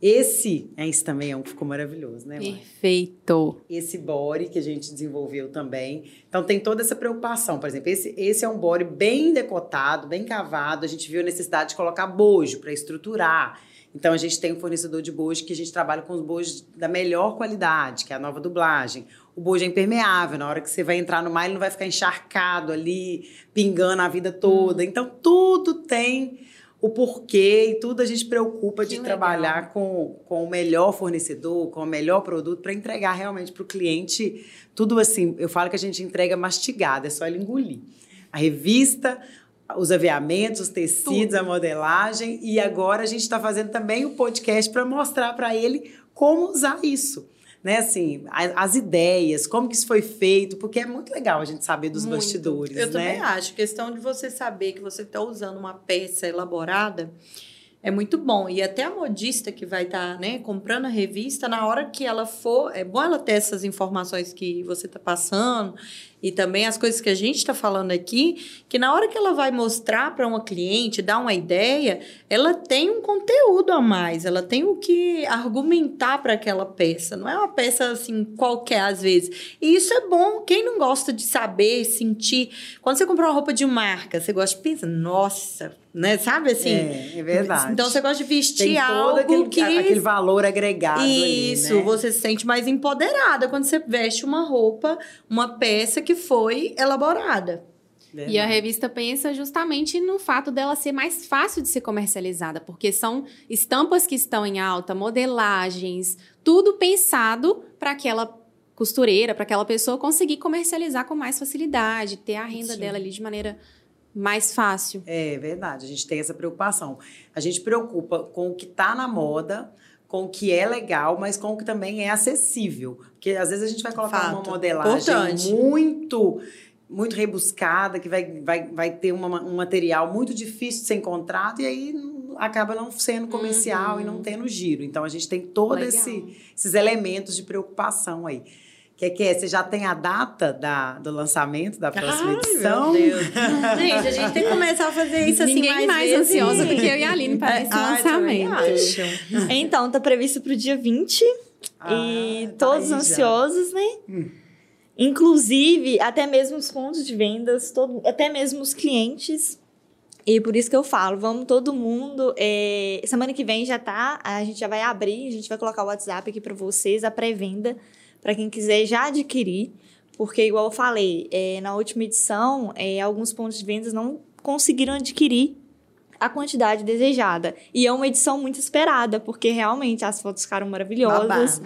Esse, esse também é um que ficou maravilhoso, né, mãe? Perfeito. esse body que a gente desenvolveu também. Então tem toda essa preocupação. Por exemplo, esse, esse é um body bem decotado, bem cavado. A gente viu a necessidade de colocar bojo para estruturar. Então a gente tem um fornecedor de bojo que a gente trabalha com os bojos da melhor qualidade, que é a nova dublagem. O bojo é impermeável, na hora que você vai entrar no mar, ele não vai ficar encharcado ali, pingando a vida toda. Então tudo tem o porquê e tudo a gente preocupa Que de legal. trabalhar com, com o melhor fornecedor, com o melhor produto para entregar realmente para o cliente tudo assim. Eu falo que a gente entrega mastigado, é só ele engolir. A revista, os aviamentos, os tecidos, a modelagem e agora a gente está fazendo também o podcast para mostrar para ele como usar isso. Né, assim, a- as ideias, como que isso foi feito, porque é muito legal a gente saber dos Muito. bastidores, Eu né? também acho. Questão de você saber que você está usando uma peça elaborada é muito bom. E até a modista que vai estar né, comprando a revista, na hora que ela for, é bom ela ter essas informações que você está passando e também as coisas que a gente está falando aqui, que na hora que ela vai mostrar para uma cliente, dar uma ideia, ela tem um conteúdo a mais, ela tem o que argumentar para aquela peça. Não é uma peça assim qualquer às vezes. E isso é bom. Quem não gosta de saber, sentir. Quando você compra uma roupa de marca, você gosta de pensar, nossa, né? Sabe assim? É, é verdade. Então você gosta de vestir Tem todo algo aquele, que aquele valor agregado ali, isso, né? você se sente mais empoderada quando você veste uma roupa, uma peça que foi elaborada. Verdade. E a revista pensa justamente no fato dela ser mais fácil de ser comercializada, porque são estampas que estão em alta, modelagens, tudo pensado para aquela costureira, para aquela pessoa conseguir comercializar com mais facilidade, ter a renda Sim. dela ali de maneira mais fácil. É verdade, a gente tem essa preocupação. A gente preocupa com o que está na moda, com o que é legal, mas com o que também é acessível. Porque às vezes a gente vai colocar Fato. uma modelagem Importante. muito muito rebuscada, que vai, vai, vai ter uma- um material muito difícil de ser encontrado, e aí acaba não sendo comercial e não tendo giro. Então a gente tem todos esse, esses elementos de preocupação aí. Que que é? Você já tem a data da, do lançamento da próxima Ai, edição? meu Deus. Gente, a gente tem que começar a fazer isso assim Ninguém mais, mais vezes. ansiosa do que eu e a Aline para É, esse ai, também lançamento. acho. Então, tá previsto pro dia 20. Ah, e tá todos já. ansiosos, né? Inclusive, até mesmo os pontos de vendas, todo, até mesmo os clientes. E por isso que eu falo, vamos todo mundo. é, semana que vem já tá, a gente já vai abrir, a gente vai colocar o WhatsApp aqui para vocês, a pré-venda, para quem quiser já adquirir. Porque, igual eu falei, é, na última edição, é, alguns pontos de vendas não conseguiram adquirir a quantidade desejada. E é uma edição muito esperada, porque realmente as fotos ficaram maravilhosas.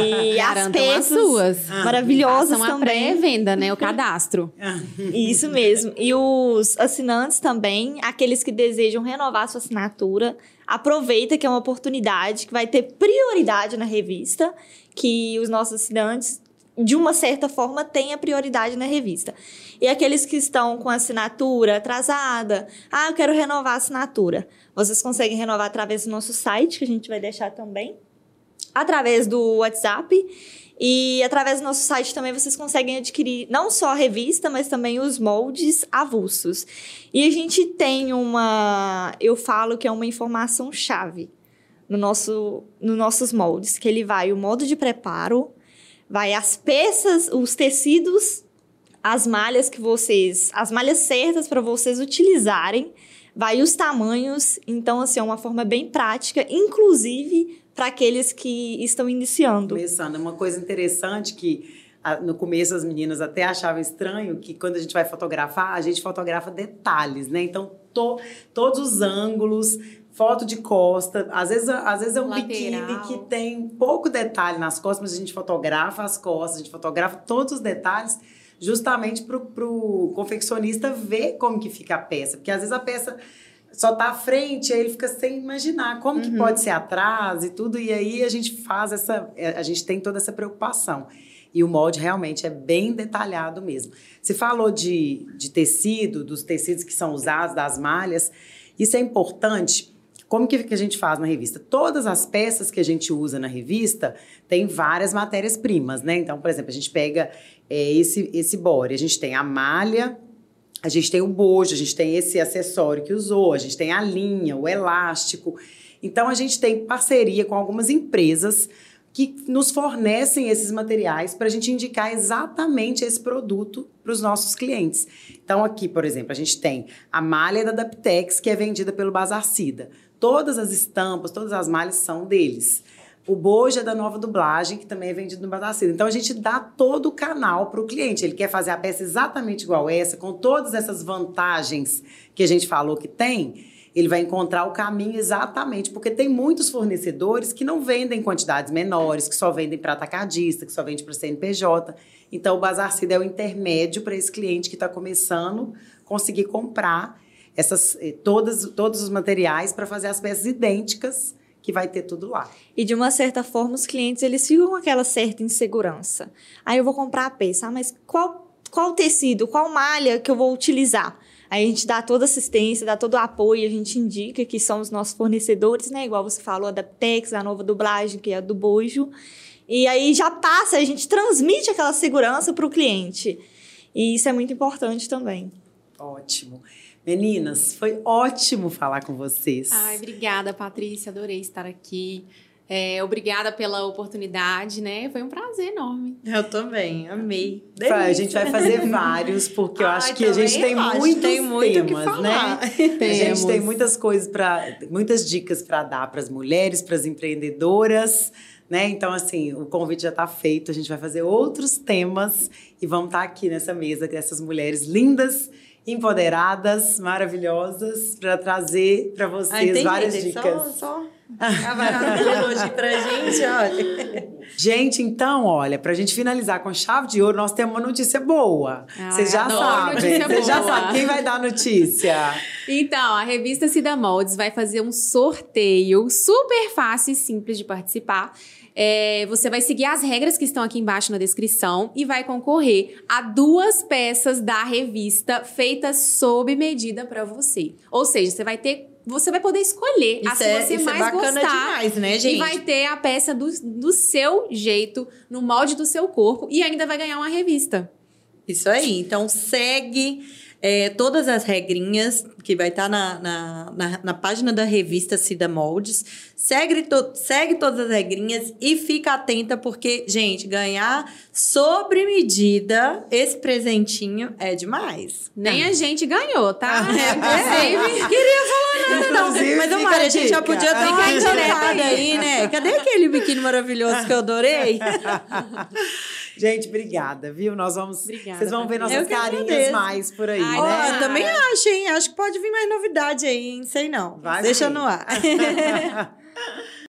E as Garantam as peças suas. maravilhosas Façam a também. pré-venda, né? O cadastro. Isso mesmo. E os assinantes também, aqueles que desejam renovar sua assinatura, aproveita que é uma oportunidade que vai ter prioridade na revista, que os nossos assinantes de uma certa forma têm a prioridade na revista. E aqueles que estão com assinatura atrasada, ah, eu quero renovar a assinatura. Vocês conseguem renovar através do nosso site, que a gente vai deixar também, através do WhatsApp e através do nosso site também vocês conseguem adquirir não só a revista, mas também os moldes avulsos. E a gente tem uma, eu falo que é uma informação chave no nosso, nos nossos moldes, que ele vai o modo de preparo, vai as peças, os tecidos, as malhas que vocês, as malhas certas para vocês utilizarem, vai os tamanhos, então assim é uma forma bem prática, inclusive para aqueles que estão iniciando. Começando, uma coisa interessante que no começo as meninas até achavam estranho que quando a gente vai fotografar, a gente fotografa detalhes, né? Então, to- todos os ângulos, foto de costa, às vezes, às vezes é um Lateral. biquíni que tem pouco detalhe nas costas, mas a gente fotografa as costas, a gente fotografa todos os detalhes justamente para o confeccionista ver como que fica a peça, porque às vezes a peça só tá à frente, aí ele fica sem imaginar como que pode ser atrás e tudo, e aí a gente faz essa, é, a gente tem toda essa preocupação. E o molde realmente é bem detalhado mesmo. Você falou de, de tecido, dos tecidos que são usados, das malhas, isso é importante. Como que, que a gente faz na revista? Todas as peças que a gente usa na revista tem várias matérias-primas, né? Então, por exemplo, a gente pega é, esse, esse body, a gente tem a malha, a gente tem o bojo, a gente tem esse acessório que usou, a gente tem a linha, o elástico. Então, a gente tem parceria com algumas empresas que nos fornecem esses materiais para a gente indicar exatamente esse produto para os nossos clientes. Então, aqui, por exemplo, a gente tem a malha da Daptex, que é vendida pelo Bazar Cida. Todas as estampas, todas as malhas são deles. O bojo é da nova dublagem, que também é vendido no Bazar Cida. Então, a gente dá todo o canal para o cliente. Ele quer fazer a peça exatamente igual essa, com todas essas vantagens que a gente falou que tem. ele vai encontrar o caminho exatamente, porque tem muitos fornecedores que não vendem quantidades menores, que só vendem para atacadista, que só vende para CNPJ. Então, o Bazar Cida é o intermédio para esse cliente que está começando conseguir comprar essas, eh, todas, todos os materiais para fazer as peças idênticas que vai ter tudo lá. E de uma certa forma, os clientes eles ficam com aquela certa insegurança. Aí eu vou comprar a peça, ah, mas qual, qual tecido, qual malha que eu vou utilizar? Aí a gente dá toda assistência, dá todo o apoio, a gente indica que são os nossos fornecedores, né? Igual você falou, a da Tex, a nova dublagem, que é a do Bojo. E aí já passa, a gente transmite aquela segurança para o cliente. E isso é muito importante também. Ótimo. Meninas, foi ótimo falar com vocês. Ai, obrigada, Patrícia. Adorei estar aqui. É, obrigada pela oportunidade, né? Foi um prazer enorme. Eu também, amei. Delícia. A gente vai fazer vários, porque eu acho que a gente tem muitos tem muito temas, né? A gente tem muitas coisas para, muitas dicas para dar para as mulheres, para as empreendedoras. Né? Então, assim, o convite já está feito. A gente vai fazer outros temas e vamos estar tá aqui nessa mesa com essas mulheres lindas empoderadas, maravilhosas, para trazer para vocês ah, várias dicas. Só, só elogio pra gente, olha. Gente, então, olha, pra gente finalizar com chave de ouro, nós temos uma notícia boa. Vocês já sabem. Vocês já sabem quem vai dar a notícia. Então, a revista Cida Moldes vai fazer um sorteio super fácil e simples de participar. É, você vai seguir as regras que estão aqui embaixo na descrição e vai concorrer a duas peças da revista feitas sob medida para você. Ou seja, você vai ter você vai poder escolher isso a que é, você mais é bacana gostar. demais, né, gente? E vai ter a peça do, do seu jeito, no molde do seu corpo e ainda vai ganhar uma revista. Isso aí. Então segue é, todas as regrinhas que vai estar tá na, na, na, na, página da revista Cida Moldes. Segue, to, segue todas as regrinhas e fica atenta, porque, gente, ganhar sobre medida esse presentinho é demais. Nem a gente ganhou, tá? É, é. Queria falar nada, não. Mas, Mari, a gente já podia ter uma aí, né? Cadê aquele biquíni maravilhoso que eu adorei? Gente, obrigada, viu? Nós vamos. Obrigada, vocês vão ver nossas carinhas mais por aí, Ai, né? Eu também acho, hein? Acho que pode vir mais novidade aí, hein? Sei não. Vai Deixa sim. no ar.